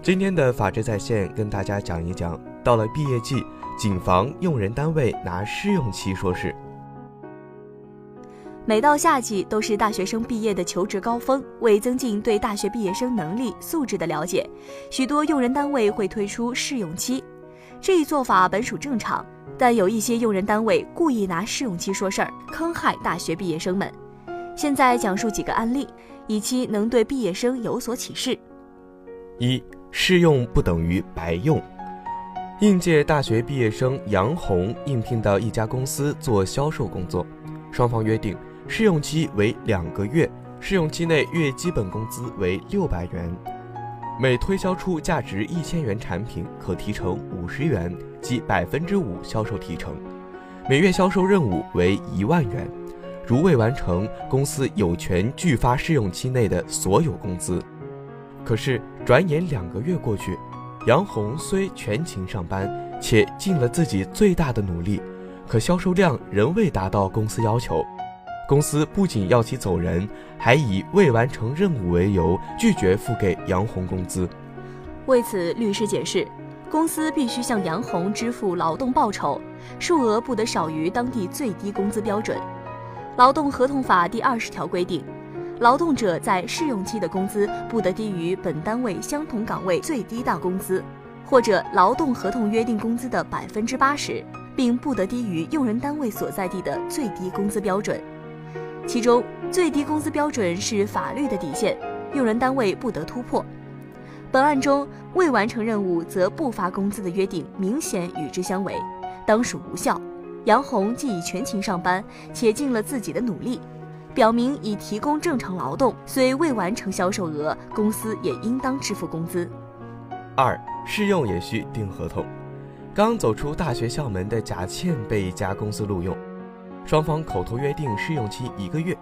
今天的法治在线跟大家讲一讲，到了毕业季，谨防用人单位拿试用期说事。每到夏季，都是大学生毕业的求职高峰。为增进对大学毕业生能力素质的了解，许多用人单位会推出试用期。这一做法本属正常，但有一些用人单位故意拿试用期说事儿，坑害大学毕业生们。现在讲述几个案例，以期能对毕业生有所启示。一试用不等于白用。应届大学毕业生杨红应聘到一家公司做销售工作，双方约定。试用期为两个月，试用期内月基本工资为六百元，每推销出价值一千元产品，可提成五十元，即百分之五销售提成，每月销售任务为一万元，如未完成，公司有权拒发试用期内的所有工资。可是转眼两个月过去，杨红虽全勤上班，且尽了自己最大的努力，可销售量仍未达到公司要求。公司不仅要其走人，还以未完成任务为由拒绝付给杨红工资。为此，律师解释，公司必须向杨红支付劳动报酬，数额不得少于当地最低工资标准。劳动合同法第二十条规定，劳动者在试用期的工资不得低于本单位相同岗位最低大工资，或者劳动合同约定工资的百分之八十，并不得低于用人单位所在地的最低工资标准。其中最低工资标准是法律的底线，用人单位不得突破。本案中未完成任务则不发工资的约定明显与之相违，当属无效。杨红既已全勤上班，且尽了自己的努力，表明已提供正常劳动，虽未完成销售额，公司也应当支付工资。二试用也需订合同。刚走出大学校门的贾倩被一家公司录用。双方口头约定试用期一个月，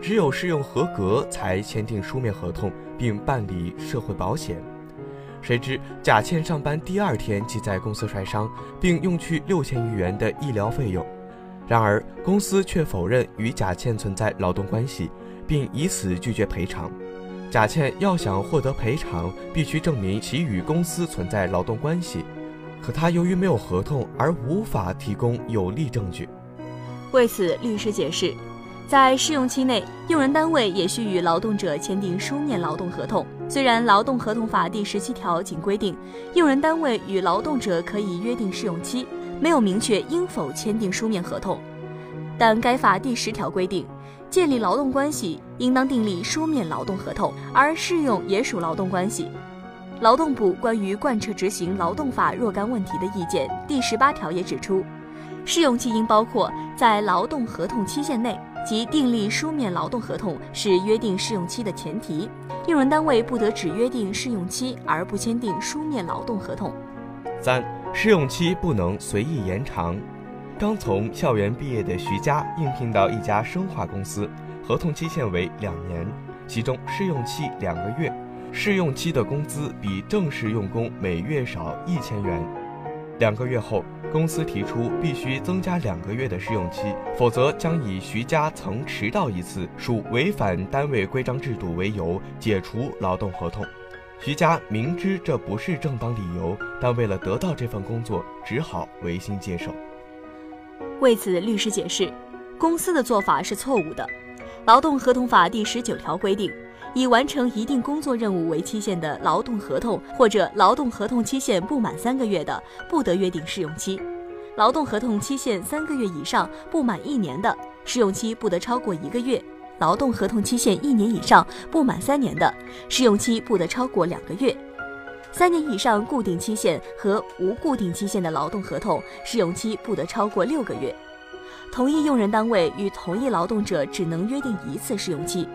只有试用合格才签订书面合同，并办理社会保险。谁知贾倩上班第二天即在公司摔伤，并用去六千余元的医疗费用。然而公司却否认与贾倩存在劳动关系，并以此拒绝赔偿。贾倩要想获得赔偿，必须证明其与公司存在劳动关系，可他由于没有合同而无法提供有力证据。为此，律师解释，在试用期内，用人单位也需与劳动者签订书面劳动合同。虽然《劳动合同法》第十七条仅规定用人单位与劳动者可以约定试用期，没有明确应否签订书面合同，但该法第十条规定，建立劳动关系应当订立书面劳动合同，而试用也属劳动关系。劳动部关于贯彻执行劳动法若干问题的意见第十八条也指出。试用期应包括在劳动合同期限内即订立书面劳动合同是约定试用期的前提，用人单位不得只约定试用期而不签订书面劳动合同。三、试用期不能随意延长。刚从校园毕业的徐佳应聘到一家生化公司，合同期限为两年，其中试用期两个月，试用期的工资比正式用工每月少一千元。两个月后。公司提出必须增加两个月的试用期，否则将以徐佳曾迟到一次属违反单位规章制度为由解除劳动合同。徐佳明知这不是正当理由，但为了得到这份工作，只好违心接受。为此，律师解释，公司的做法是错误的。劳动合同法第十九条规定。以完成一定工作任务为期限的劳动合同，或者劳动合同期限不满三个月的，不得约定试用期；劳动合同期限三个月以上不满一年的，试用期不得超过一个月；劳动合同期限一年以上不满三年的，试用期不得超过两个月；三年以上固定期限和无固定期限的劳动合同，试用期不得超过六个月。同一用人单位与同一劳动者只能约定一次试用期。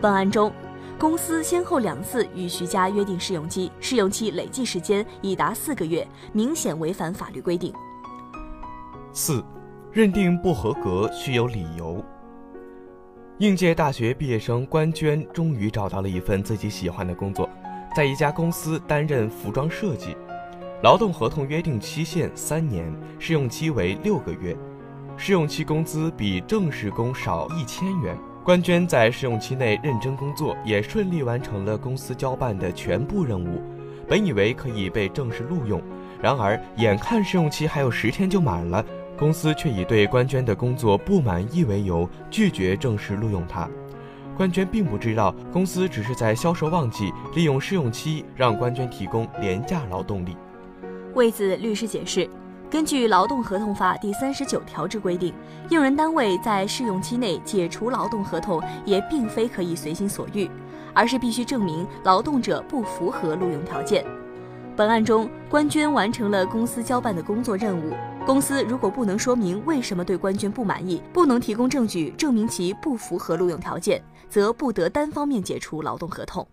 本案中，公司先后两次与徐家约定试用期，试用期累计时间已达四个月，明显违反法律规定。四，认定不合格需有理由。应届大学毕业生关娟终于找到了一份自己喜欢的工作，在一家公司担任服装设计，劳动合同约定期限三年，试用期为六个月，试用期工资比正式工少一千元。关娟在试用期内认真工作，也顺利完成了公司交办的全部任务，本以为可以被正式录用，然而眼看试用期还有十天就满了。公司却以对关娟的工作不满意为由，拒绝正式录用她。关娟并不知道，公司只是在销售旺季利用试用期让关娟提供廉价劳动力。为此，律师解释，根据《劳动合同法》第三十九条之规定，用人单位在试用期内解除劳动合同，也并非可以随心所欲，而是必须证明劳动者不符合录用条件。本案中，关娟完成了公司交办的工作任务。公司如果不能说明为什么对冠军不满意，不能提供证据证明其不符合录用条件，则不得单方面解除劳动合同。